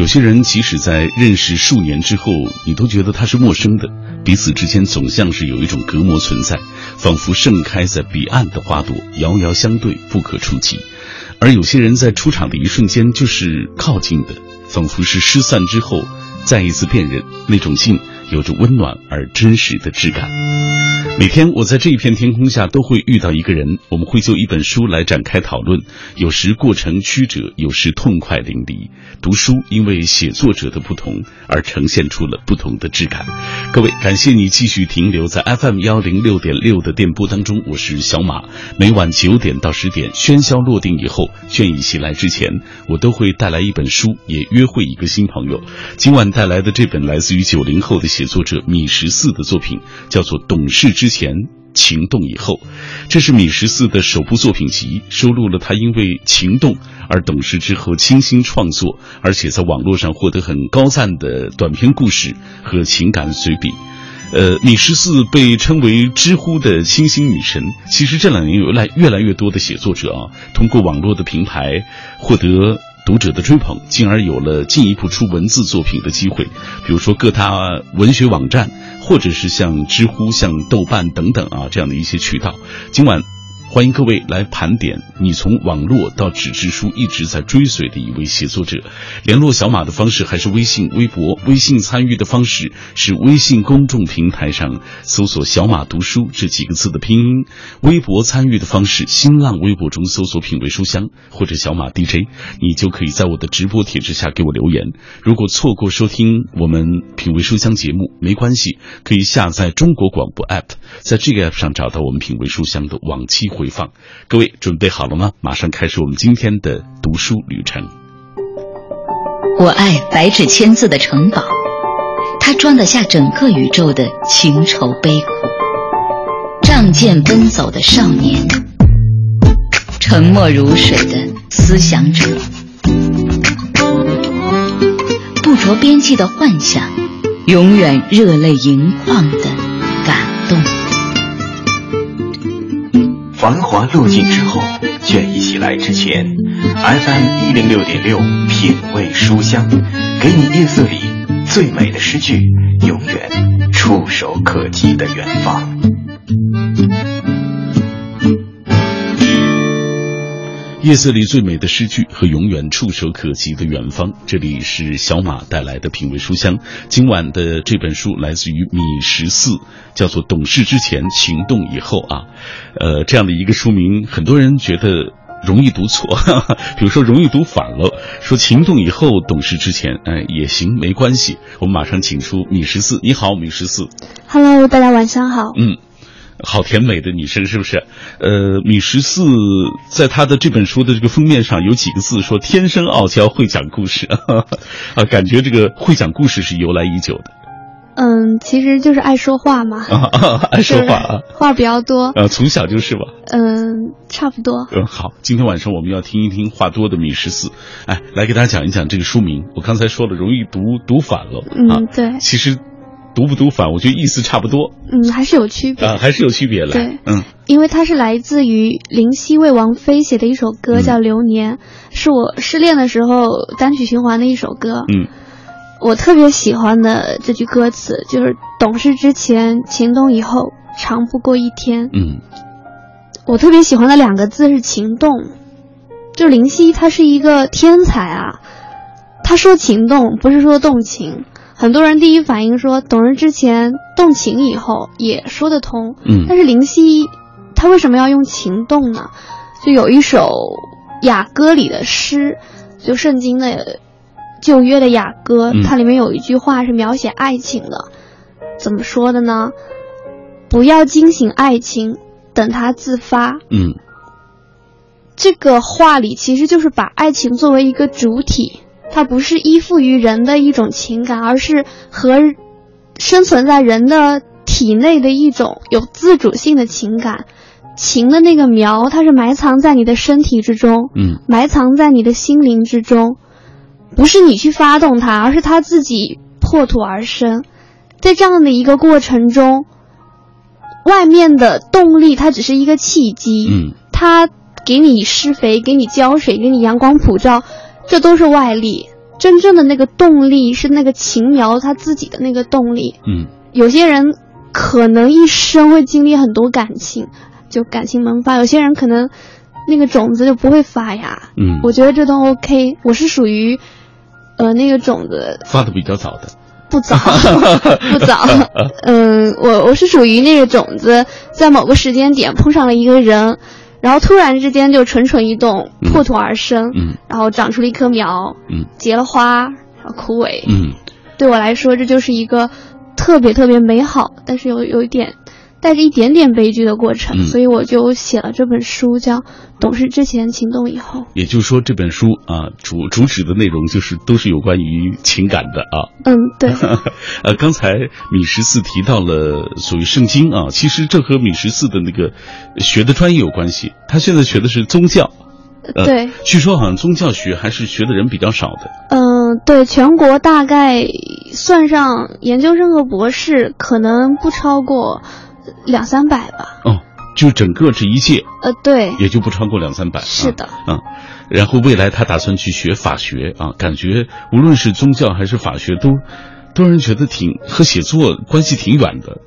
有些人即使在认识数年之后，你都觉得他是陌生的，彼此之间总像是有一种隔膜存在，仿佛盛开在彼岸的花朵，遥遥相对，不可触及。而有些人在出场的一瞬间就是靠近的，仿佛是失散之后再一次辨认，那种近有着温暖而真实的质感。每天我在这一片天空下都会遇到一个人，我们会就一本书来展开讨论，有时过程曲折，有时痛快淋漓。读书因为写作者的不同而呈现出了不同的质感。各位，感谢你继续停留在 FM 幺零六点六的电波当中，我是小马。每晚九点到十点，喧嚣落定以后，倦意袭来之前，我都会带来一本书，也约会一个新朋友。今晚带来的这本来自于九零后的写作者米十四的作品，叫做《懂事》。之前情动以后，这是米十四的首部作品集，收录了他因为情动而懂事之后倾心创作，而且在网络上获得很高赞的短篇故事和情感随笔。呃，米十四被称为知乎的清新女神。其实这两年有来越来越多的写作者啊，通过网络的平台获得。读者的追捧，进而有了进一步出文字作品的机会，比如说各大文学网站，或者是像知乎、像豆瓣等等啊这样的一些渠道。今晚。欢迎各位来盘点你从网络到纸质书一直在追随的一位写作者。联络小马的方式还是微信、微博。微信参与的方式是微信公众平台上搜索“小马读书”这几个字的拼音。微博参与的方式，新浪微博中搜索“品味书香”或者“小马 DJ”，你就可以在我的直播帖之下给我留言。如果错过收听我们“品味书香”节目，没关系，可以下载中国广播 app，在这个 app 上找到我们“品味书香”的往期。回放，各位准备好了吗？马上开始我们今天的读书旅程。我爱白纸千字的城堡，它装得下整个宇宙的情愁悲苦。仗剑奔走的少年，沉默如水的思想者，不着边际的幻想，永远热泪盈眶的感动。繁华落尽之后，倦意袭来之前，FM 一零六点六品味书香，给你夜色里最美的诗句，永远触手可及的远方。夜色里最美的诗句和永远触手可及的远方，这里是小马带来的品味书香。今晚的这本书来自于米十四，叫做《懂事之前，情动以后》啊，呃，这样的一个书名，很多人觉得容易读错，比如说容易读反了，说情动以后，懂事之前，哎，也行，没关系。我们马上请出米十四，你好，米十四。Hello，大家晚上好。嗯。好甜美的女生是不是？呃，米十四在他的这本书的这个封面上有几个字说“天生傲娇，会讲故事”，啊，感觉这个会讲故事是由来已久的。嗯，其实就是爱说话嘛，爱说话啊，话比较多。呃，从小就是吧。嗯，差不多。嗯，好，今天晚上我们要听一听话多的米十四，哎，来给大家讲一讲这个书名。我刚才说了，容易读读反了。嗯，对。其实。读不读反？我觉得意思差不多。嗯，还是有区别啊，还是有区别的。对，嗯，因为它是来自于林夕为王菲写的一首歌，叫《流年》，是我失恋的时候单曲循环的一首歌。嗯，我特别喜欢的这句歌词就是“懂事之前，情动以后，长不过一天”。嗯，我特别喜欢的两个字是“情动”，就林夕他是一个天才啊，他说情动不是说动情。很多人第一反应说，董人之前动情以后也说得通，嗯，但是林夕他为什么要用情动呢？就有一首雅歌里的诗，就圣经的旧约的雅歌，它里面有一句话是描写爱情的，怎么说的呢？不要惊醒爱情，等它自发。嗯，这个话里其实就是把爱情作为一个主体。它不是依附于人的一种情感，而是和生存在人的体内的一种有自主性的情感。情的那个苗，它是埋藏在你的身体之中，嗯，埋藏在你的心灵之中，不是你去发动它，而是它自己破土而生。在这样的一个过程中，外面的动力它只是一个契机，嗯，它给你施肥，给你浇水，给你阳光普照。这都是外力，真正的那个动力是那个琴苗它自己的那个动力。嗯，有些人可能一生会经历很多感情，就感情萌发；有些人可能那个种子就不会发芽。嗯，我觉得这都 OK。我是属于，呃，那个种子发的比较早的。不早，不早。嗯，我我是属于那个种子，在某个时间点碰上了一个人，然后突然之间就蠢蠢欲动，破土而生，嗯，然后长出了一棵苗，嗯，结了花，然后枯萎，嗯，对我来说，这就是一个特别特别美好，但是有有一点。带着一点点悲剧的过程，所以我就写了这本书，叫《懂事之前，情动以后》。也就是说，这本书啊，主主旨的内容就是都是有关于情感的啊。嗯，对。呃，刚才米十四提到了属于圣经啊，其实这和米十四的那个学的专业有关系。他现在学的是宗教。对。据说好像宗教学还是学的人比较少的。嗯，对，全国大概算上研究生和博士，可能不超过。两三百吧。哦，就整个这一届，呃，对，也就不超过两三百。是的，嗯，然后未来他打算去学法学啊，感觉无论是宗教还是法学，都都让人觉得挺和写作关系挺远的。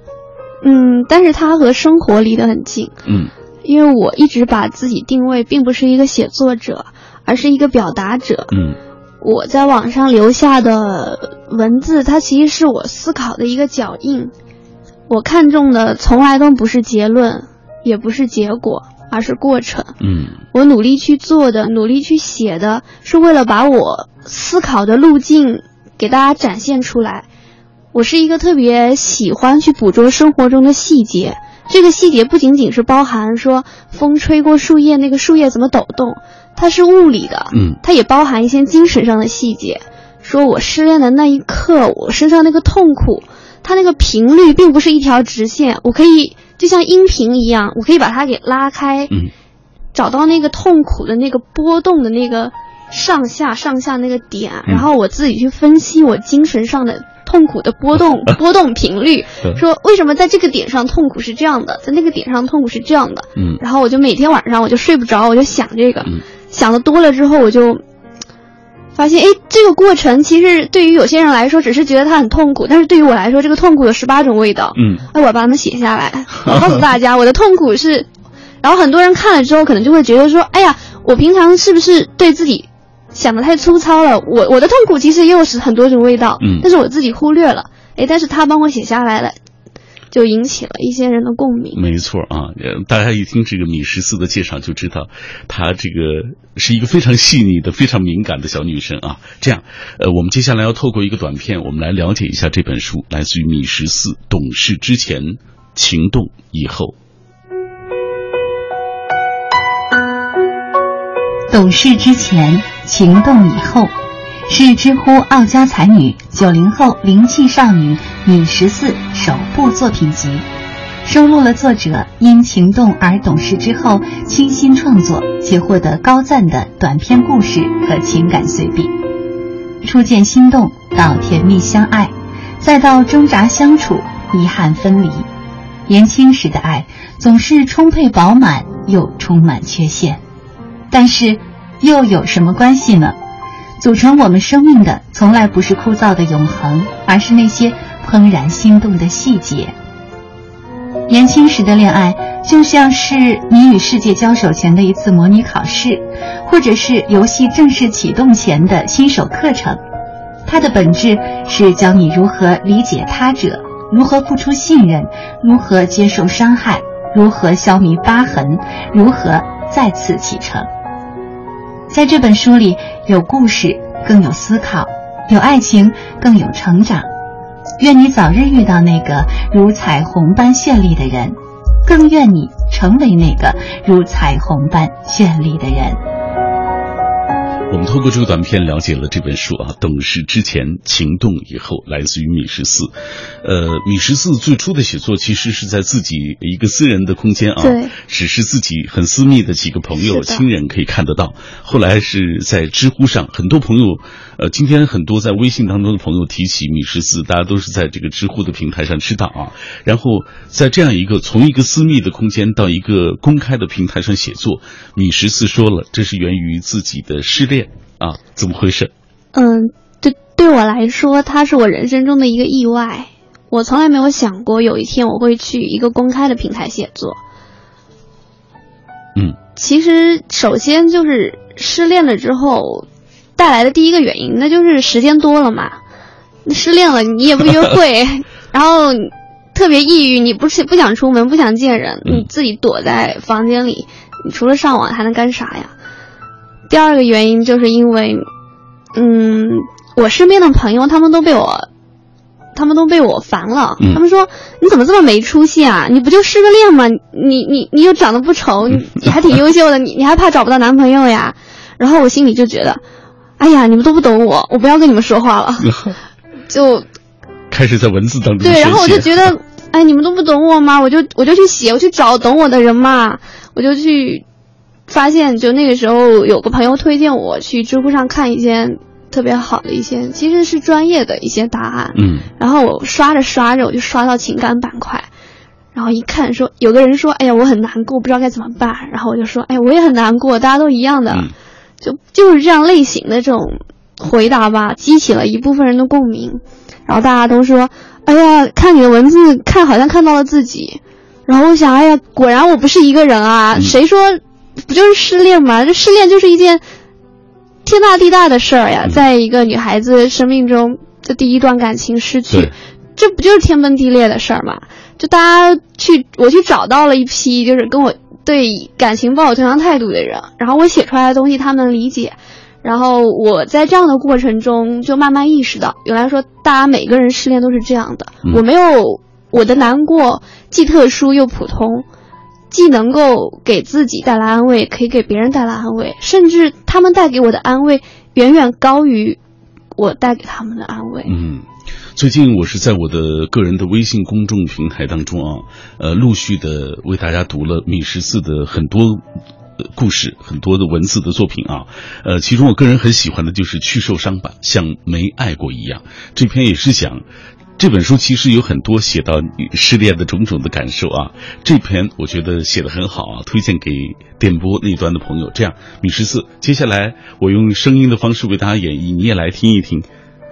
嗯，但是他和生活离得很近。嗯，因为我一直把自己定位并不是一个写作者，而是一个表达者。嗯，我在网上留下的文字，它其实是我思考的一个脚印。我看重的从来都不是结论，也不是结果，而是过程。嗯，我努力去做的，努力去写的，是为了把我思考的路径给大家展现出来。我是一个特别喜欢去捕捉生活中的细节，这个细节不仅仅是包含说风吹过树叶，那个树叶怎么抖动，它是物理的。嗯，它也包含一些精神上的细节，说我失恋的那一刻，我身上那个痛苦。它那个频率并不是一条直线，我可以就像音频一样，我可以把它给拉开，嗯，找到那个痛苦的那个波动的那个上下上下那个点，然后我自己去分析我精神上的痛苦的波动 波动频率，说为什么在这个点上痛苦是这样的，在那个点上痛苦是这样的，嗯，然后我就每天晚上我就睡不着，我就想这个，想的多了之后我就。发现哎，这个过程其实对于有些人来说，只是觉得它很痛苦，但是对于我来说，这个痛苦有十八种味道。嗯，哎，我把它们写下来，我告诉大家，我的痛苦是，然后很多人看了之后，可能就会觉得说，哎呀，我平常是不是对自己想的太粗糙了？我我的痛苦其实也有是很多种味道，嗯，但是我自己忽略了，哎，但是他帮我写下来了。就引起了一些人的共鸣。没错啊，大家一听这个米十四的介绍，就知道她这个是一个非常细腻的、非常敏感的小女生啊。这样，呃，我们接下来要透过一个短片，我们来了解一下这本书，来自于米十四《懂事之前，情动以后》。懂事之前，情动以后。是知乎傲娇才女、九零后灵气少女米十四首部作品集，收录了作者因情动而懂事之后倾心创作且获得高赞的短篇故事和情感随笔。初见心动到甜蜜相爱，再到挣扎相处、遗憾分离，年轻时的爱总是充沛饱满又充满缺陷，但是又有什么关系呢？组成我们生命的从来不是枯燥的永恒，而是那些怦然心动的细节。年轻时的恋爱就像是你与世界交手前的一次模拟考试，或者是游戏正式启动前的新手课程。它的本质是教你如何理解他者，如何付出信任，如何接受伤害，如何消弭疤痕，如何再次启程。在这本书里，有故事，更有思考；有爱情，更有成长。愿你早日遇到那个如彩虹般绚丽的人，更愿你成为那个如彩虹般绚丽的人。透过这个短片了解了这本书啊，懂事之前，情动以后，来自于米十四。呃，米十四最初的写作其实是在自己一个私人的空间啊，对，只是自己很私密的几个朋友、亲人可以看得到。后来是在知乎上，很多朋友，呃，今天很多在微信当中的朋友提起米十四，大家都是在这个知乎的平台上知道啊。然后在这样一个从一个私密的空间到一个公开的平台上写作，米十四说了，这是源于自己的失恋。啊，怎么回事？嗯，对对我来说，它是我人生中的一个意外。我从来没有想过有一天我会去一个公开的平台写作。嗯，其实首先就是失恋了之后带来的第一个原因，那就是时间多了嘛。失恋了，你也不约会，然后特别抑郁，你不是不想出门，不想见人，你自己躲在房间里，你除了上网还能干啥呀？第二个原因就是因为，嗯，我身边的朋友他们都被我，他们都被我烦了。他们说你怎么这么没出息啊？你不就失个恋吗？你你你又长得不丑，你你还挺优秀的，你你还怕找不到男朋友呀？然后我心里就觉得，哎呀，你们都不懂我，我不要跟你们说话了。就开始在文字当中对，然后我就觉得，哎，你们都不懂我吗？我就我就去写，我去找懂我的人嘛，我就去发现，就那个时候有个朋友推荐我去知乎上看一些特别好的一些，其实是专业的一些答案。嗯，然后我刷着刷着，我就刷到情感板块，然后一看说，有个人说，哎呀，我很难过，不知道该怎么办。然后我就说，哎呀，我也很难过，大家都一样的，就就是这样类型的这种。回答吧，激起了一部分人的共鸣，然后大家都说：“哎呀，看你的文字，看好像看到了自己。”然后我想：“哎呀，果然我不是一个人啊！谁说不就是失恋吗？这失恋就是一件天大地大的事儿呀，在一个女孩子生命中的第一段感情失去，这不就是天崩地裂的事儿吗？就大家去，我去找到了一批就是跟我对感情抱有同样态度的人，然后我写出来的东西他们能理解。”然后我在这样的过程中就慢慢意识到，原来说大家每个人失恋都是这样的。我没有我的难过既特殊又普通，既能够给自己带来安慰，可以给别人带来安慰，甚至他们带给我的安慰远远高于我带给他们的安慰。嗯，最近我是在我的个人的微信公众平台当中啊，呃，陆续的为大家读了米十四的很多。故事很多的文字的作品啊，呃，其中我个人很喜欢的就是去受伤吧，像没爱过一样。这篇也是讲，这本书其实有很多写到失恋的种种的感受啊。这篇我觉得写的很好啊，推荐给电波那端的朋友。这样，米十四，接下来我用声音的方式为大家演绎，你也来听一听，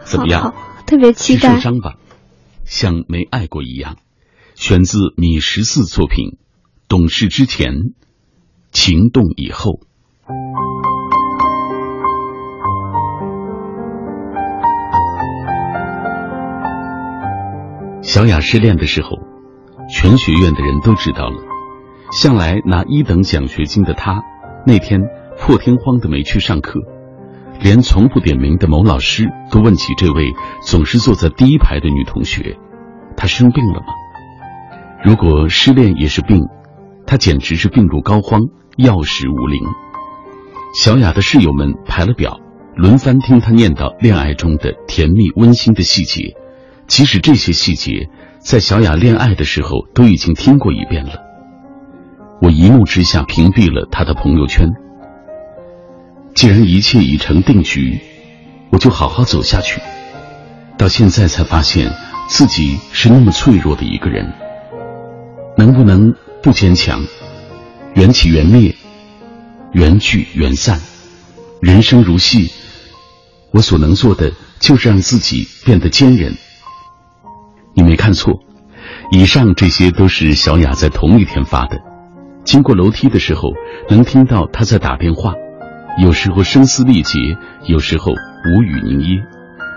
怎么样？特别期待。去受伤吧，像没爱过一样，选自米十四作品《懂事之前》。情动以后，小雅失恋的时候，全学院的人都知道了。向来拿一等奖学金的她，那天破天荒的没去上课，连从不点名的某老师都问起这位总是坐在第一排的女同学：“她生病了吗？”如果失恋也是病，她简直是病入膏肓。药石无灵，小雅的室友们排了表，轮番听她念叨恋爱中的甜蜜温馨的细节。即使这些细节在小雅恋爱的时候都已经听过一遍了。我一怒之下屏蔽了她的朋友圈。既然一切已成定局，我就好好走下去。到现在才发现自己是那么脆弱的一个人，能不能不坚强？缘起缘灭，缘聚缘散，人生如戏，我所能做的就是让自己变得坚韧。你没看错，以上这些都是小雅在同一天发的。经过楼梯的时候，能听到她在打电话，有时候声嘶力竭，有时候无语凝噎。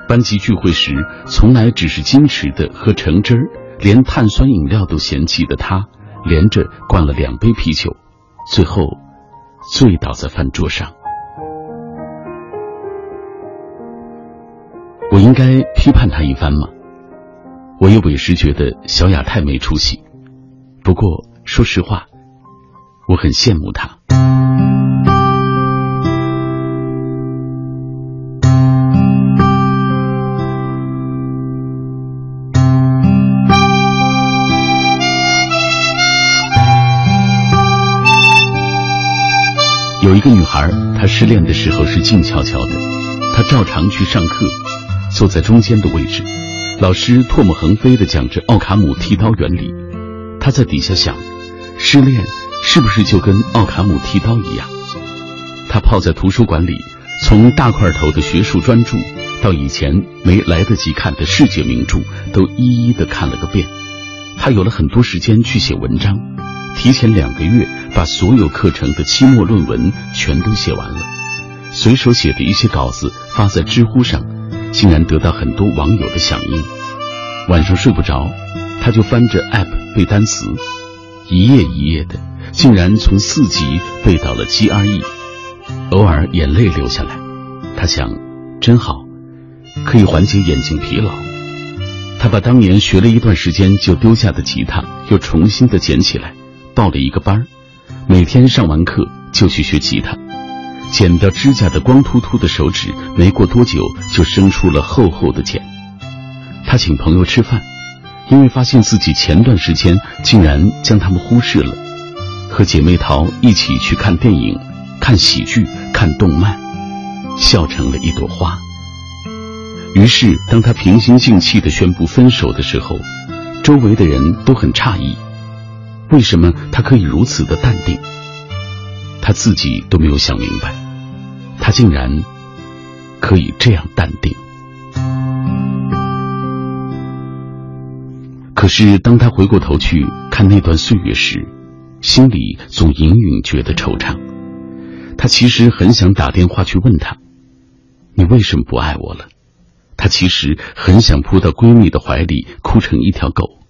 班级聚会时，从来只是矜持的喝橙汁儿，连碳酸饮料都嫌弃的她，连着灌了两杯啤酒。最后，醉倒在饭桌上。我应该批判他一番吗？我也委实觉得小雅太没出息。不过说实话，我很羡慕她。有一个女孩，她失恋的时候是静悄悄的，她照常去上课，坐在中间的位置，老师唾沫横飞的讲着奥卡姆剃刀原理，他在底下想，失恋是不是就跟奥卡姆剃刀一样？他泡在图书馆里，从大块头的学术专著到以前没来得及看的世界名著都一一的看了个遍。他有了很多时间去写文章，提前两个月把所有课程的期末论文全都写完了。随手写的一些稿子发在知乎上，竟然得到很多网友的响应。晚上睡不着，他就翻着 App 背单词，一页一页的，竟然从四级背到了 GRE，偶尔眼泪流下来。他想，真好，可以缓解眼睛疲劳。他把当年学了一段时间就丢下的吉他又重新的捡起来，报了一个班每天上完课就去学吉他。剪掉指甲的光秃秃的手指，没过多久就生出了厚厚的茧。他请朋友吃饭，因为发现自己前段时间竟然将他们忽视了。和姐妹淘一起去看电影、看喜剧、看动漫。笑成了一朵花。于是，当他平心静气的宣布分手的时候，周围的人都很诧异，为什么他可以如此的淡定？他自己都没有想明白，他竟然可以这样淡定。可是，当他回过头去看那段岁月时，心里总隐隐觉得惆怅。他其实很想打电话去问他。你为什么不爱我了？他其实很想扑到闺蜜的怀里哭成一条狗。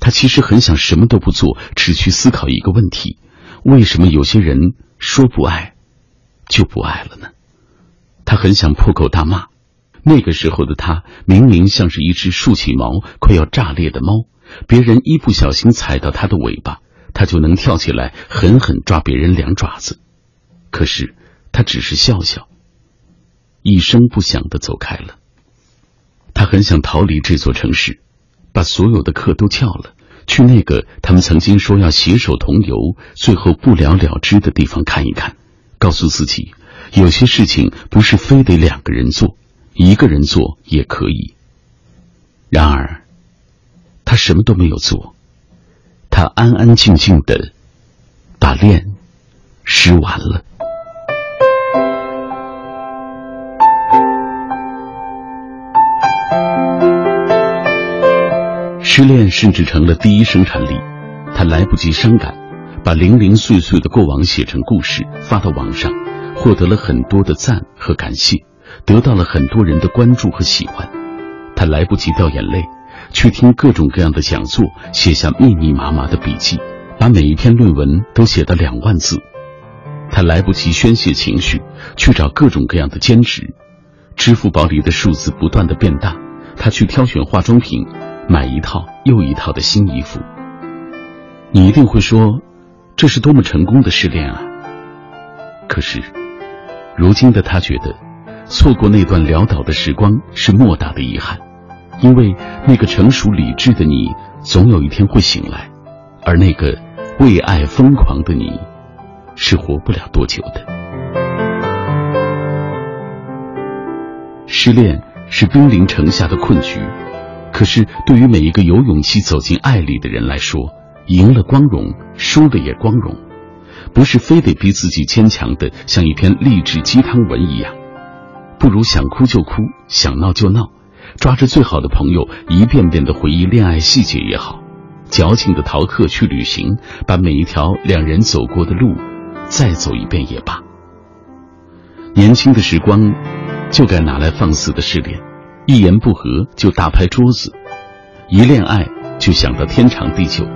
他其实很想什么都不做，只去思考一个问题：为什么有些人说不爱，就不爱了呢？他很想破口大骂。那个时候的他，明明像是一只竖起毛快要炸裂的猫，别人一不小心踩到他的尾巴，他就能跳起来狠狠抓别人两爪子。可是他只是笑笑。一声不响的走开了。他很想逃离这座城市，把所有的课都翘了，去那个他们曾经说要携手同游，最后不了了之的地方看一看，告诉自己，有些事情不是非得两个人做，一个人做也可以。然而，他什么都没有做，他安安静静的把练失完了。失恋甚至成了第一生产力，他来不及伤感，把零零碎碎的过往写成故事发到网上，获得了很多的赞和感谢，得到了很多人的关注和喜欢。他来不及掉眼泪，去听各种各样的讲座，写下密密麻麻的笔记，把每一篇论文都写到两万字。他来不及宣泄情绪，去找各种各样的兼职，支付宝里的数字不断的变大，他去挑选化妆品。买一套又一套的新衣服，你一定会说，这是多么成功的失恋啊！可是，如今的他觉得，错过那段潦倒的时光是莫大的遗憾，因为那个成熟理智的你，总有一天会醒来，而那个为爱疯狂的你，是活不了多久的。失恋是兵临城下的困局。可是，对于每一个有勇气走进爱里的人来说，赢了光荣，输了也光荣，不是非得逼自己坚强的像一篇励志鸡汤文一样。不如想哭就哭，想闹就闹，抓着最好的朋友一遍遍的回忆恋爱细节也好，矫情的逃课去旅行，把每一条两人走过的路再走一遍也罢。年轻的时光，就该拿来放肆的试恋。一言不合就大拍桌子，一恋爱就想到天长地久，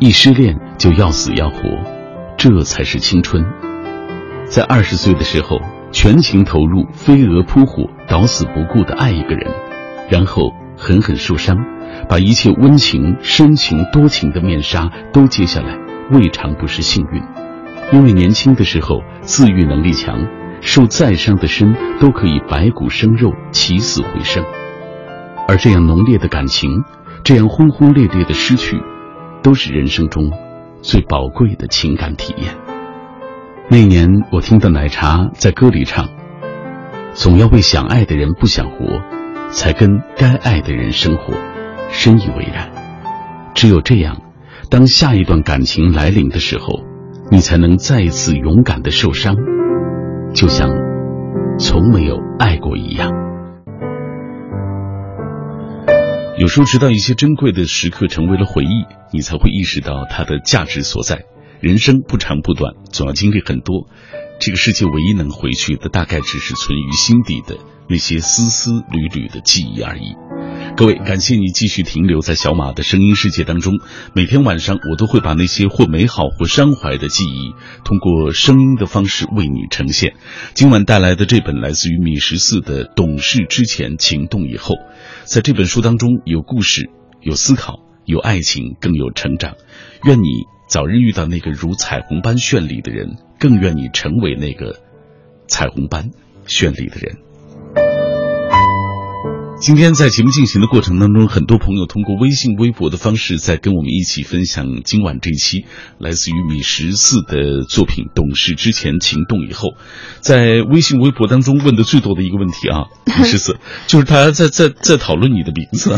一失恋就要死要活，这才是青春。在二十岁的时候，全情投入、飞蛾扑火、捣死不顾的爱一个人，然后狠狠受伤，把一切温情、深情、多情的面纱都揭下来，未尝不是幸运。因为年轻的时候自愈能力强，受再伤的身都可以白骨生肉，起死回生。而这样浓烈的感情，这样轰轰烈烈的失去，都是人生中最宝贵的情感体验。那年，我听到奶茶在歌里唱：“总要为想爱的人不想活，才跟该爱的人生活。”深以为然。只有这样，当下一段感情来临的时候，你才能再一次勇敢的受伤，就像从没有爱过一样。有时候，直到一些珍贵的时刻成为了回忆，你才会意识到它的价值所在。人生不长不短，总要经历很多。这个世界唯一能回去的，大概只是存于心底的那些丝丝缕缕的记忆而已。各位，感谢你继续停留在小马的声音世界当中。每天晚上，我都会把那些或美好或伤怀的记忆，通过声音的方式为你呈现。今晚带来的这本来自于米十四的《懂事之前，情动以后》，在这本书当中有故事，有思考，有爱情，更有成长。愿你早日遇到那个如彩虹般绚丽的人，更愿你成为那个彩虹般绚丽的人。今天在节目进行的过程当中，很多朋友通过微信、微博的方式在跟我们一起分享今晚这一期来自于米十四的作品《懂事之前，情动以后》。在微信、微博当中问的最多的一个问题啊，米十四就是大家在在在讨论你的名字。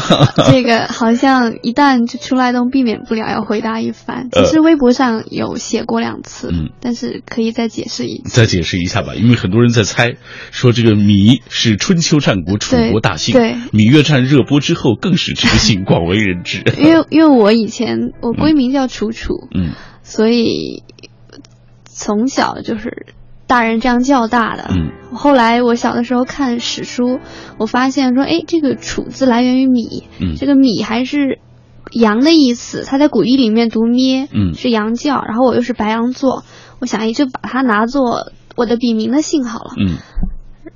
这个好像一旦就出来都避免不了要回答一番。其实微博上有写过两次，嗯，但是可以再解释一次。再解释一下吧，因为很多人在猜，说这个米是春秋战国楚国大姓。对。芈月传热播之后，更是这个姓广为人知。因为因为我以前我闺名叫楚楚，嗯，所以从小就是大人这样叫大的。嗯，后来我小的时候看史书，我发现说，哎，这个楚字来源于芈，嗯，这个芈还是羊的意思，它在古义里面读咩，嗯，是羊叫。然后我又是白羊座，我想也就把它拿做我的笔名的姓好了。嗯，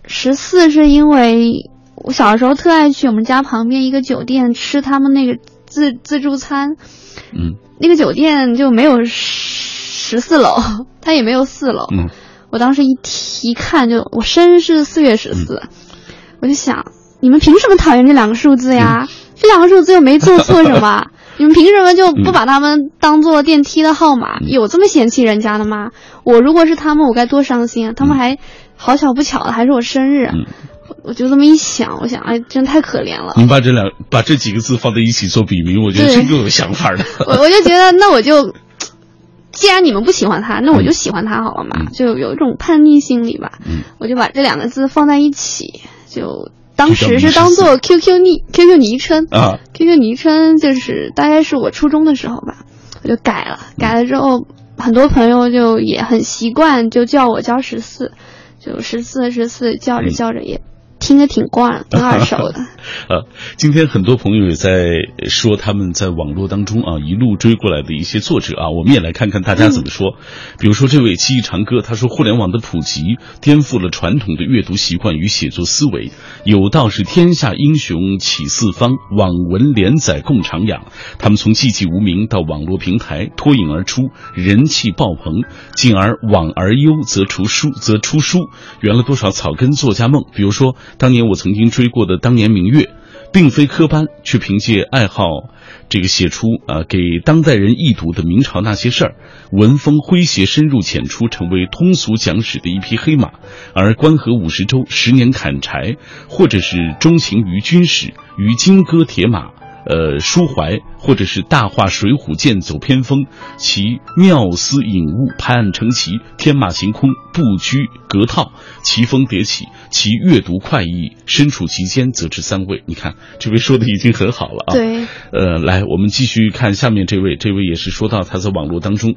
十四是因为。我小的时候特爱去我们家旁边一个酒店吃他们那个自自助餐，嗯，那个酒店就没有十四楼，它也没有四楼，嗯，我当时一提一看就我生日是四月十四，我就想你们凭什么讨厌这两个数字呀？这两个数字又没做错什么，你们凭什么就不把他们当做电梯的号码？有这么嫌弃人家的吗？我如果是他们，我该多伤心啊！他们还好巧不巧的还是我生日。我就这么一想，我想，哎，真太可怜了。你把这两把这几个字放在一起做笔名，我觉得真够有想法的。我我就觉得，那我就，既然你们不喜欢他，那我就喜欢他好了嘛，就有一种叛逆心理吧。嗯，我就把这两个字放在一起，就当时是当做 QQ 昵 QQ 昵称啊，QQ 昵称就是大概是我初中的时候吧，我就改了，改了之后，很多朋友就也很习惯，就叫我叫十四，就十四十四叫着叫着也。听着挺惯，挺耳熟的。呃，今天很多朋友也在说他们在网络当中啊一路追过来的一些作者啊，我们也来看看大家怎么说。比如说这位七一长歌，他说互联网的普及颠覆了传统的阅读习惯与写作思维。有道是天下英雄起四方，网文连载共徜徉。他们从寂寂无名到网络平台脱颖而出，人气爆棚，进而网而优则出书，则出书，圆了多少草根作家梦。比如说。当年我曾经追过的《当年明月》，并非科班，却凭借爱好，这个写出啊给当代人易读的明朝那些事儿，文风诙谐，深入浅出，成为通俗讲史的一匹黑马。而关河五十州、十年砍柴，或者是钟情于军史》《于金戈铁马。呃，抒怀或者是大话《水浒》，剑走偏锋，其妙思隐悟，拍案成奇，天马行空，不拘格套，奇峰迭起，其阅读快意，身处其间，则知三味。你看，这位说的已经很好了啊。对。呃，来，我们继续看下面这位，这位也是说到他在网络当中，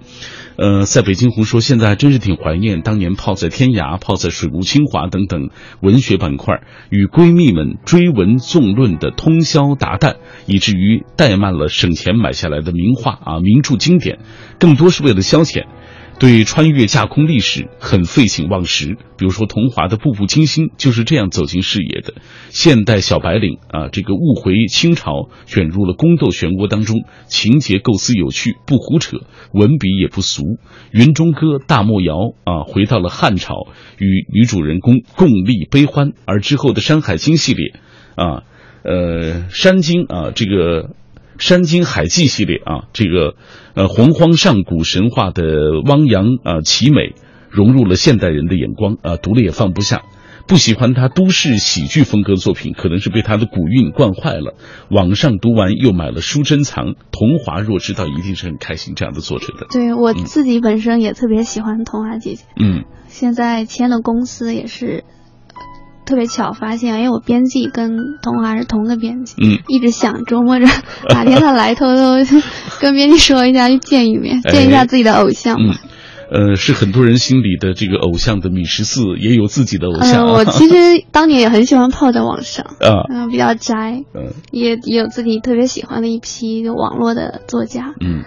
呃，在北京红说，现在真是挺怀念当年泡在天涯、泡在水木清华等等文学板块，与闺蜜们追文纵论的通宵达旦。以至于怠慢了省钱买下来的名画啊名著经典，更多是为了消遣，对穿越架空历史很废寝忘食。比如说桐华的《步步惊心》就是这样走进视野的。现代小白领啊，这个误回清朝，卷入了宫斗漩涡当中，情节构思有趣，不胡扯，文笔也不俗。云中歌大漠谣啊，回到了汉朝，与女主人公共历悲欢。而之后的《山海经》系列啊。呃，山经啊，这个山经海记系列啊，这个呃洪荒上古神话的汪洋啊奇美，融入了现代人的眼光啊，读了也放不下。不喜欢他都市喜剧风格的作品，可能是被他的古韵惯坏了。网上读完又买了书珍藏，童华若知道一定是很开心这样的作者的。对我自己本身也特别喜欢童华姐姐。嗯，现在签的公司也是。特别巧发现，因为，我编辑跟童华是同个编辑，嗯，一直想琢磨着哪天他来，偷 偷跟编辑说一下，去见一面，见一下自己的偶像。嗯，呃，是很多人心里的这个偶像的米十四，也有自己的偶像。嗯，我 其实当年也很喜欢泡在网上啊，嗯，比较宅，嗯，也也有自己特别喜欢的一批网络的作家，嗯。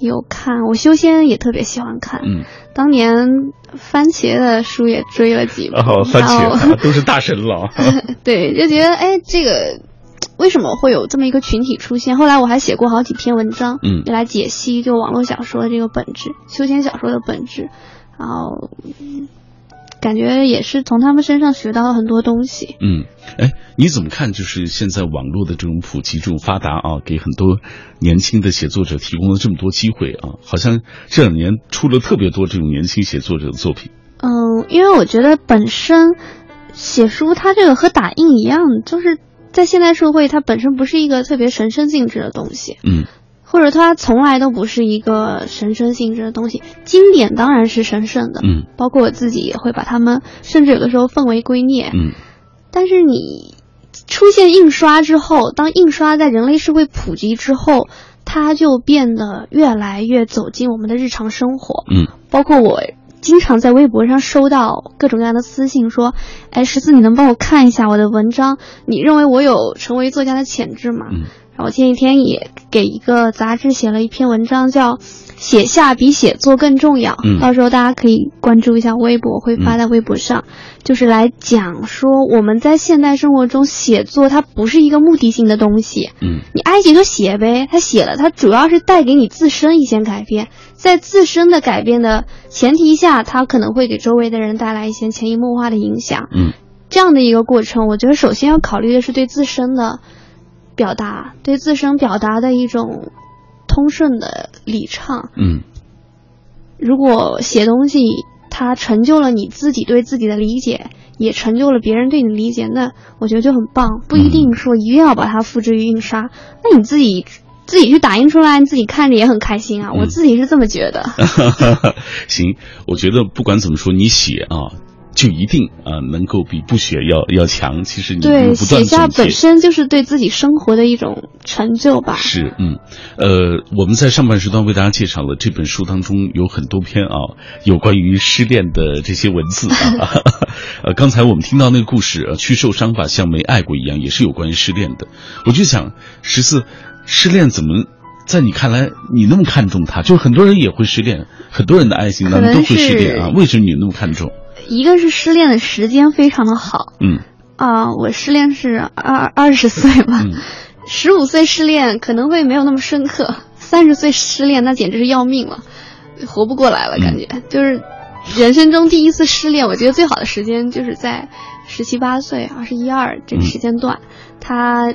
有看，我修仙也特别喜欢看。嗯，当年番茄的书也追了几本。哦，番茄都是大神了。对，就觉得哎，这个为什么会有这么一个群体出现？后来我还写过好几篇文章，嗯，来解析就网络小说的这个本质，修仙小说的本质，然后。感觉也是从他们身上学到了很多东西。嗯，哎，你怎么看？就是现在网络的这种普及、这种发达啊，给很多年轻的写作者提供了这么多机会啊，好像这两年出了特别多这种年轻写作者的作品。嗯，因为我觉得本身写书它这个和打印一样，就是在现代社会，它本身不是一个特别神圣性质的东西。嗯。或者它从来都不是一个神圣性质的东西，经典当然是神圣的，嗯，包括我自己也会把它们，甚至有的时候奉为圭臬，嗯，但是你出现印刷之后，当印刷在人类社会普及之后，它就变得越来越走进我们的日常生活，嗯，包括我经常在微博上收到各种各样的私信，说，哎，十四，你能帮我看一下我的文章？你认为我有成为作家的潜质吗？嗯。我前几天也给一个杂志写了一篇文章，叫《写下比写作更重要》。嗯，到时候大家可以关注一下微博，会发在微博上，就是来讲说我们在现代生活中写作，它不是一个目的性的东西。嗯，你爱写就写呗，他写了，他主要是带给你自身一些改变，在自身的改变的前提下，他可能会给周围的人带来一些潜移默化的影响。嗯，这样的一个过程，我觉得首先要考虑的是对自身的。表达对自身表达的一种通顺的理畅。嗯，如果写东西它成就了你自己对自己的理解，也成就了别人对你的理解，那我觉得就很棒。不一定说一定要把它复制于印刷，那你自己自己去打印出来，你自己看着也很开心啊。我自己是这么觉得。行，我觉得不管怎么说，你写啊。就一定啊，能够比不写要要强。其实你对写下本身就是对自己生活的一种成就吧。是，嗯，呃，我们在上半时段为大家介绍了这本书当中有很多篇啊，有关于失恋的这些文字啊。呃，刚才我们听到那个故事，去受伤吧，像没爱过一样，也是有关于失恋的。我就想，十四，失恋怎么在你看来你那么看重他？就是很多人也会失恋，很多人的爱情当中都会失恋啊。为什么你那么看重？一个是失恋的时间非常的好，嗯，啊，我失恋是二二十岁吧，十五岁失恋可能会没有那么深刻，三十岁失恋那简直是要命了，活不过来了，感觉。就是人生中第一次失恋，我觉得最好的时间就是在十七八岁、二十一二这个时间段，他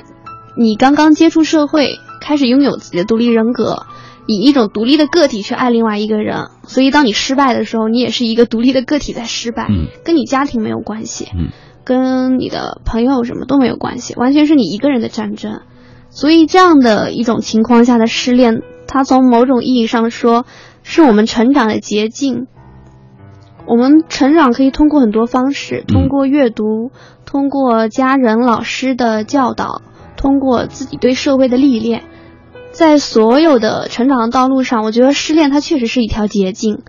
你刚刚接触社会，开始拥有自己的独立人格。以一种独立的个体去爱另外一个人，所以当你失败的时候，你也是一个独立的个体在失败，嗯，跟你家庭没有关系，嗯，跟你的朋友什么都没有关系，完全是你一个人的战争。所以这样的一种情况下的失恋，它从某种意义上说，是我们成长的捷径。我们成长可以通过很多方式，通过阅读，通过家人、老师的教导，通过自己对社会的历练。在所有的成长的道路上，我觉得失恋它确实是一条捷径。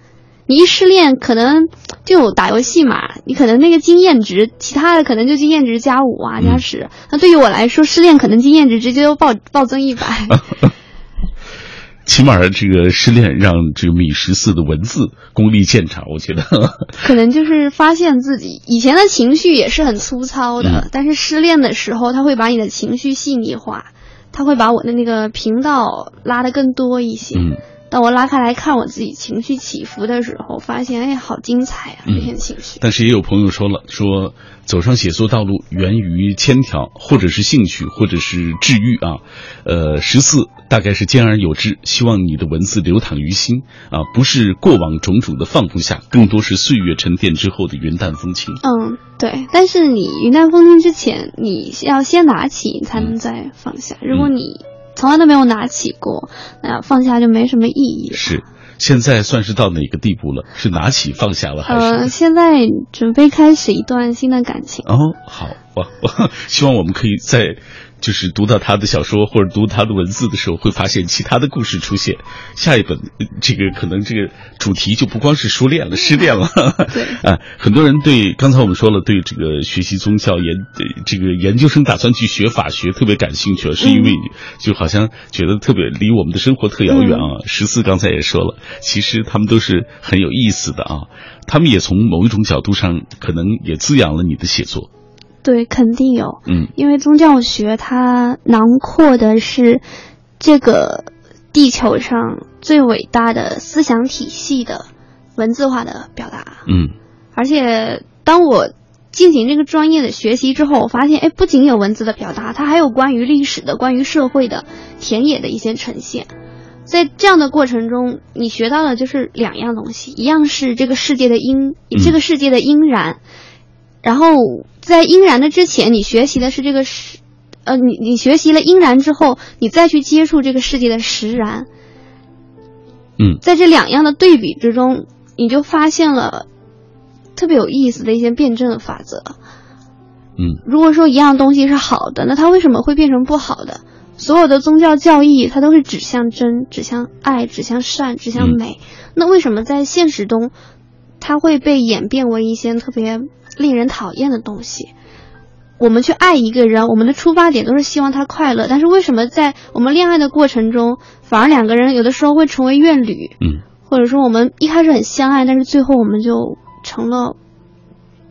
你一失恋，可能就打游戏嘛，你可能那个经验值，其他的可能就经验值加五啊，加十。那对于我来说，失恋可能经验值直接就暴暴增一百。起码这个失恋让这个米十四的文字功力见长，我觉得。可能就是发现自己以前的情绪也是很粗糙的，但是失恋的时候，他会把你的情绪细腻化。他会把我的那个频道拉得更多一些。当我拉开来看我自己情绪起伏的时候，发现哎，好精彩啊！这些情绪。但是也有朋友说了，说走上写作道路源于千条，或者是兴趣，或者是治愈啊。呃，十四大概是兼而有之。希望你的文字流淌于心啊，不是过往种种的放不下，更多是岁月沉淀之后的云淡风轻。嗯，对。但是你云淡风轻之前，你要先拿起，才能再放下。如果你从来都没有拿起过，那放下就没什么意义。是。现在算是到哪个地步了？是拿起放下了，还是？呃，现在准备开始一段新的感情。哦，好，我我 希望我们可以在。就是读到他的小说或者读他的文字的时候，会发现其他的故事出现。下一本这个可能这个主题就不光是初恋了，失恋了。对 啊，很多人对刚才我们说了，对这个学习宗教研这个研究生打算去学法学特别感兴趣，是因为就好像觉得特别离我们的生活特遥远啊。十四刚才也说了，其实他们都是很有意思的啊，他们也从某一种角度上可能也滋养了你的写作。对，肯定有。嗯，因为宗教学它囊括的是这个地球上最伟大的思想体系的文字化的表达。嗯，而且当我进行这个专业的学习之后，我发现，哎，不仅有文字的表达，它还有关于历史的、关于社会的田野的一些呈现。在这样的过程中，你学到的就是两样东西，一样是这个世界的因，这个世界的因然。然后在应然的之前，你学习的是这个实，呃，你你学习了应然之后，你再去接触这个世界的实然。嗯，在这两样的对比之中，你就发现了特别有意思的一些辩证的法则。嗯，如果说一样东西是好的，那它为什么会变成不好的？所有的宗教教义，它都是指向真、指向爱、指向善、指向美。那为什么在现实中，它会被演变为一些特别？令人讨厌的东西，我们去爱一个人，我们的出发点都是希望他快乐。但是为什么在我们恋爱的过程中，反而两个人有的时候会成为怨侣？嗯，或者说我们一开始很相爱，但是最后我们就成了，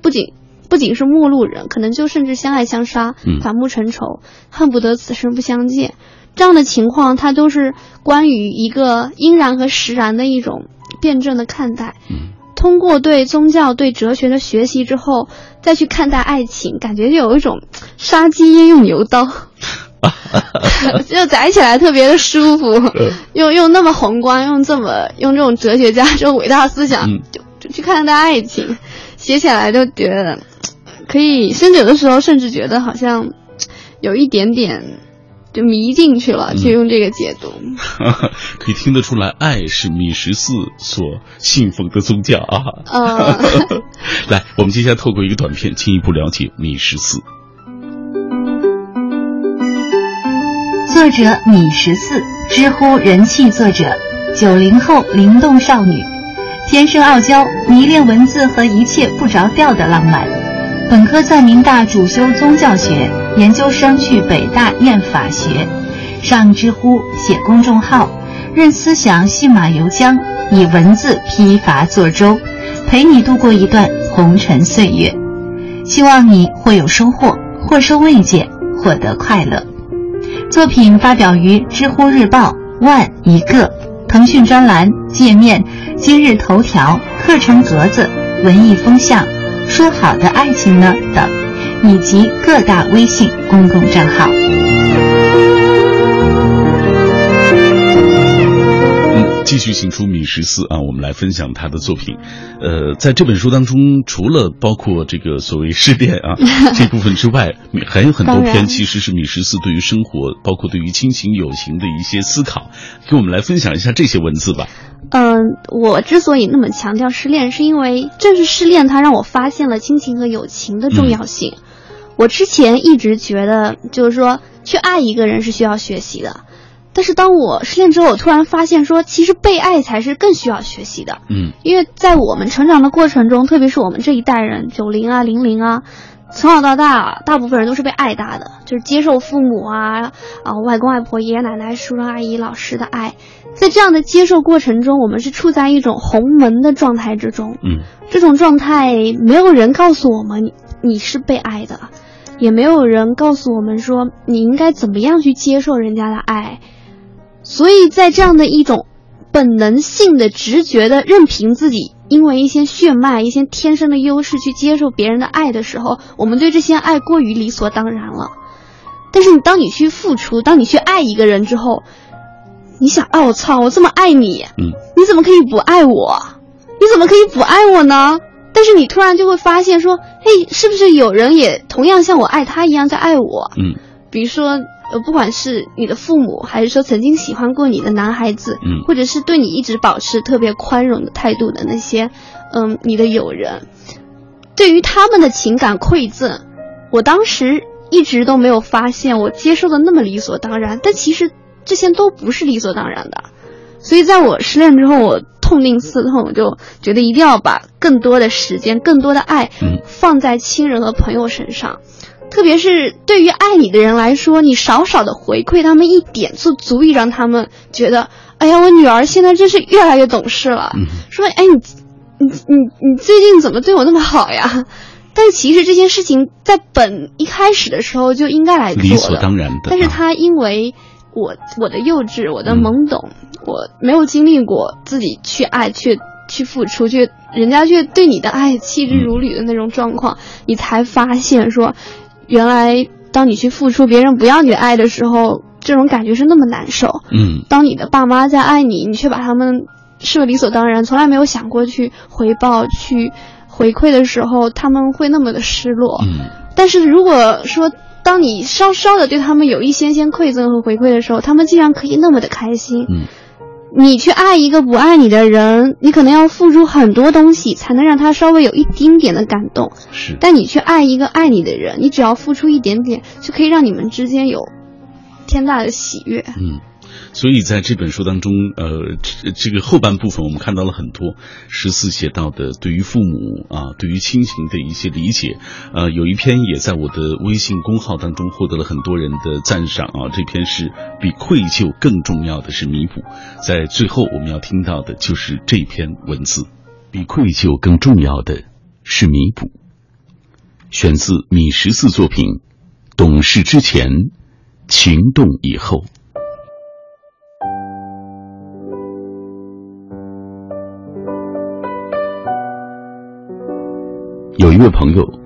不仅不仅是陌路人，可能就甚至相爱相杀，反目成仇，恨不得此生不相见。这样的情况，它都是关于一个应然和实然的一种辩证的看待。嗯。通过对宗教、对哲学的学习之后，再去看待爱情，感觉就有一种杀鸡焉用牛刀，就宰起来特别的舒服。用用那么宏观，用这么用这种哲学家这种伟大思想，就就去看待爱情，写起来就觉得可以，甚至有的时候甚至觉得好像有一点点。就迷进去了，就用这个解读，可以听得出来，爱是米十四所信奉的宗教啊。嗯，来，我们接下来透过一个短片，进一步了解米十四。作者米十四，知乎人气作者，九零后灵动少女，天生傲娇，迷恋文字和一切不着调的浪漫。本科在民大主修宗教学。研究生去北大念法学，上知乎写公众号，任思想信马由缰，以文字批伐作舟，陪你度过一段红尘岁月。希望你或有收获，或收慰藉，获得快乐。作品发表于知乎日报、万一个、腾讯专栏、界面、今日头条、课程格子、文艺风向、说好的爱情呢等。以及各大微信公共账号。嗯，继续请出米十四啊，我们来分享他的作品。呃，在这本书当中，除了包括这个所谓失恋啊 这部分之外，还有很多篇其实是米十四对于生活，包括对于亲情友情的一些思考，给我们来分享一下这些文字吧。嗯，我之所以那么强调失恋，是因为正是失恋，它让我发现了亲情和友情的重要性。我之前一直觉得，就是说去爱一个人是需要学习的，但是当我失恋之后，我突然发现说，其实被爱才是更需要学习的。嗯，因为在我们成长的过程中，特别是我们这一代人，九零啊、零零啊，从小到大，大部分人都是被爱大的，就是接受父母啊、啊外公外婆、爷爷奶奶、叔叔阿姨、老师的爱，在这样的接受过程中，我们是处在一种鸿蒙的状态之中。嗯，这种状态没有人告诉我们你是被爱的。也没有人告诉我们说你应该怎么样去接受人家的爱，所以在这样的一种本能性的直觉的任凭自己因为一些血脉、一些天生的优势去接受别人的爱的时候，我们对这些爱过于理所当然了。但是你当你去付出，当你去爱一个人之后，你想，啊，我操，我这么爱你，嗯，你怎么可以不爱我？你怎么可以不爱我呢？但是你突然就会发现说，嘿，是不是有人也同样像我爱他一样在爱我？嗯，比如说呃，不管是你的父母，还是说曾经喜欢过你的男孩子，嗯或者是对你一直保持特别宽容的态度的那些，嗯，你的友人，对于他们的情感馈赠，我当时一直都没有发现，我接受的那么理所当然，但其实这些都不是理所当然的。所以在我失恋之后，我痛定思痛，我就觉得一定要把更多的时间、更多的爱嗯放在亲人和朋友身上。特别是对于爱你的人来说，你少少的回馈他们一点，就足以让他们觉得，哎呀，我女儿现在真是越来越懂事了。嗯说，哎，你你你你最近怎么对我那么好呀？但其实这件事情在本一开始的时候就应该来做的，理所当然的啊但是他因为我我的幼稚，我的嗯懵懂，我没有经历过自己去爱，去去付出，去人家却对你的爱弃之如履的那种状况，你才发现说，原来当你去付出别人不要你的爱的时候，这种感觉是那么难受。嗯当你的爸妈在爱你，你却把他们视为理所当然，从来没有想过去回报、去回馈的时候，他们会那么的失落。嗯但是如果说，当你稍稍的对他们有一些些馈赠和回馈的时候，他们竟然可以那么的开心。嗯你去爱一个不爱你的人，你可能要付出很多东西，才能让他稍微有一丁点的感动。是但你去爱一个爱你的人，你只要付出一点点，就可以让你们之间有天大的喜悦。嗯，所以在这本书当中，呃，这个后半部分我们看到了很多十四写到的对于父母啊，对于亲情的一些理解。呃，有一篇也在我的微信公号当中获得了很多人的赞赏啊。这篇是比愧疚更重要的是弥补。在最后我们要听到的就是这篇文字，比愧疚更重要的是弥补。选自米十四作品《懂事之前，情动以后》。一位朋友，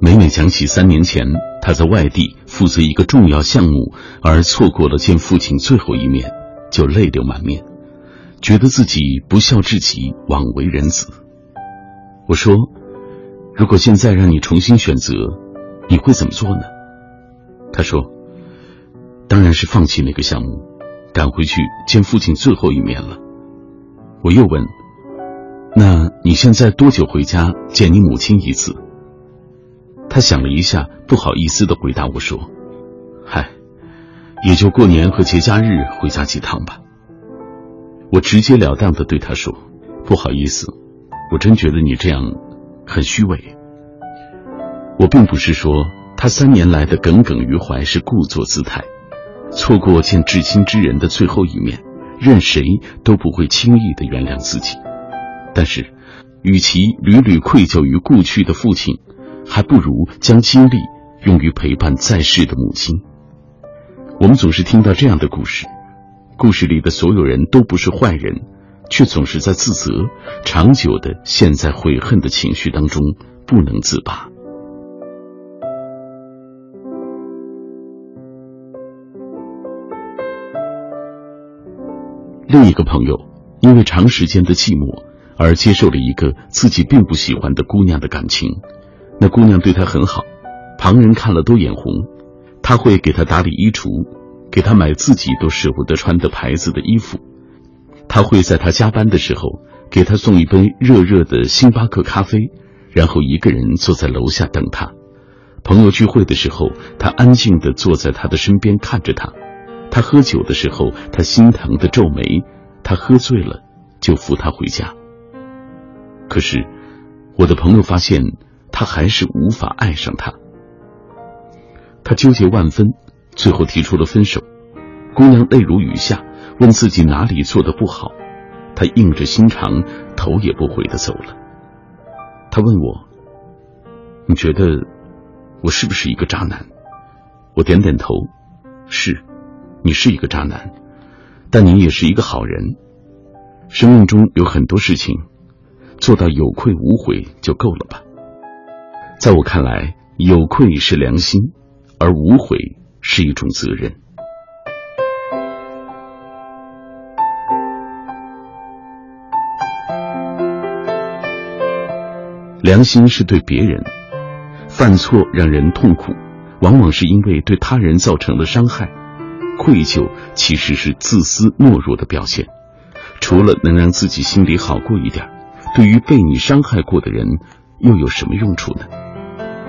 每每讲起三年前他在外地负责一个重要项目而错过了见父亲最后一面，就泪流满面，觉得自己不孝至极，枉为人子。我说：“如果现在让你重新选择，你会怎么做呢？”他说：“当然是放弃那个项目，赶回去见父亲最后一面了。”我又问。那你现在多久回家见你母亲一次？他想了一下，不好意思的回答我说：“嗨，也就过年和节假日回家几趟吧。”我直截了当的对他说：“不好意思，我真觉得你这样很虚伪。”我并不是说他三年来的耿耿于怀是故作姿态，错过见至亲之人的最后一面，任谁都不会轻易的原谅自己。但是，与其屡屡愧疚于故去的父亲，还不如将精力用于陪伴在世的母亲。我们总是听到这样的故事，故事里的所有人都不是坏人，却总是在自责，长久的陷在悔恨的情绪当中不能自拔。另一个朋友因为长时间的寂寞。而接受了一个自己并不喜欢的姑娘的感情，那姑娘对他很好，旁人看了都眼红。他会给她打理衣橱，给她买自己都舍不得穿的牌子的衣服。他会在她加班的时候给她送一杯热热的星巴克咖啡，然后一个人坐在楼下等她。朋友聚会的时候，他安静地坐在她的身边看着她。他喝酒的时候，他心疼的皱眉。他喝醉了，就扶她回家。可是，我的朋友发现他还是无法爱上她。他纠结万分，最后提出了分手。姑娘泪如雨下，问自己哪里做的不好。他硬着心肠，头也不回的走了。他问我：“你觉得我是不是一个渣男？”我点点头：“是，你是一个渣男，但你也是一个好人。生命中有很多事情。”做到有愧无悔就够了吧。在我看来，有愧是良心，而无悔是一种责任。良心是对别人犯错让人痛苦，往往是因为对他人造成了伤害。愧疚其实是自私懦弱的表现，除了能让自己心里好过一点，对于被你伤害过的人又有什么用处呢？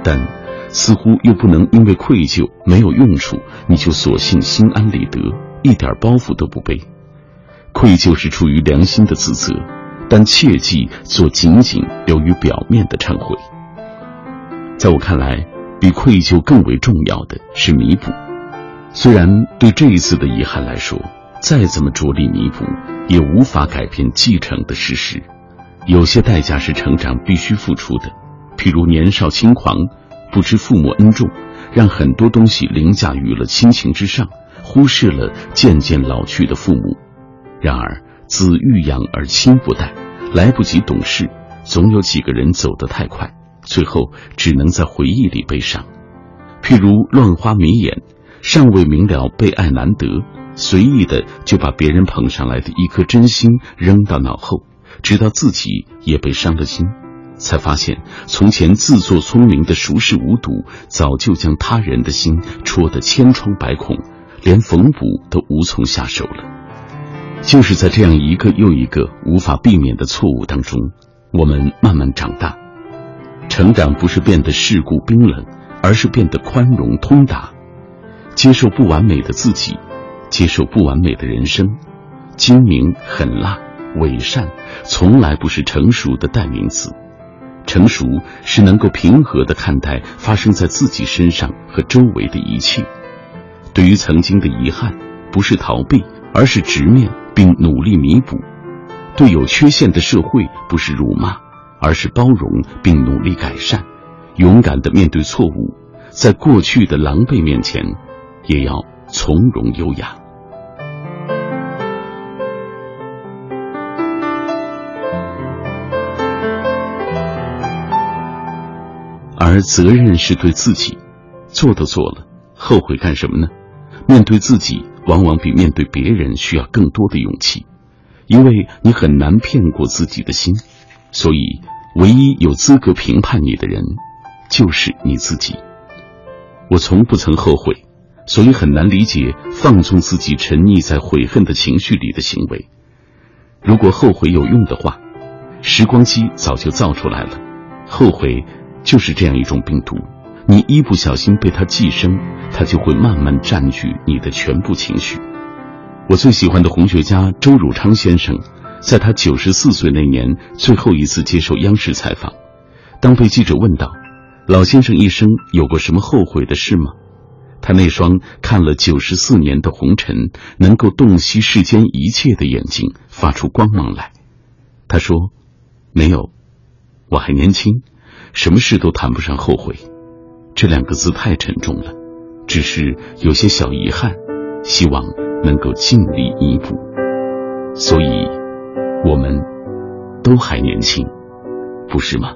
但似乎又不能因为愧疚没有用处，你就索性心安理得，一点包袱都不背。愧疚是出于良心的自责，但切记做仅仅流于表面的忏悔。在我看来，比愧疚更为重要的是弥补。虽然对这一次的遗憾来说，再怎么着力弥补，也无法改变继承的事实。有些代价是成长必须付出的，譬如年少轻狂，不知父母恩重，让很多东西凌驾于了亲情之上，忽视了渐渐老去的父母。然而，子欲养而亲不待，来不及懂事，总有几个人走得太快，最后只能在回忆里悲伤。譬如乱花迷眼，尚未明了被爱难得，随意的就把别人捧上来的一颗真心扔到脑后，直到自己也被伤了心，才发现从前自作聪明的熟视无睹，早就将他人的心戳得千疮百孔，连缝补都无从下手了。就是在这样一个又一个无法避免的错误当中，我们慢慢长大。成长不是变得世故冰冷，而是变得宽容通达，接受不完美的自己，接受不完美的人生。精明、狠辣、伪善，从来不是成熟的代名词。成熟是能够平和的看待发生在自己身上和周围的一切。对于曾经的遗憾，不是逃避，而是直面。并努力弥补，对有缺陷的社会不是辱骂，而是包容并努力改善，勇敢的面对错误，在过去的狼狈面前，也要从容优雅。而责任是对自己，做都做了，后悔干什么呢？面对自己。往往比面对别人需要更多的勇气，因为你很难骗过自己的心，所以唯一有资格评判你的人，就是你自己。我从不曾后悔，所以很难理解放纵自己沉溺在悔恨的情绪里的行为。如果后悔有用的话，时光机早就造出来了。后悔就是这样一种病毒。你一不小心被它寄生，它就会慢慢占据你的全部情绪。我最喜欢的红学家周汝昌先生，在他九十四岁那年最后一次接受央视采访，当被记者问到：“老先生一生有过什么后悔的事吗？”他那双看了九十四年的红尘，能够洞悉世间一切的眼睛发出光芒来。他说：“没有，我还年轻，什么事都谈不上后悔。”这两个字太沉重了，只是有些小遗憾，希望能够尽力弥补。所以，我们都还年轻，不是吗？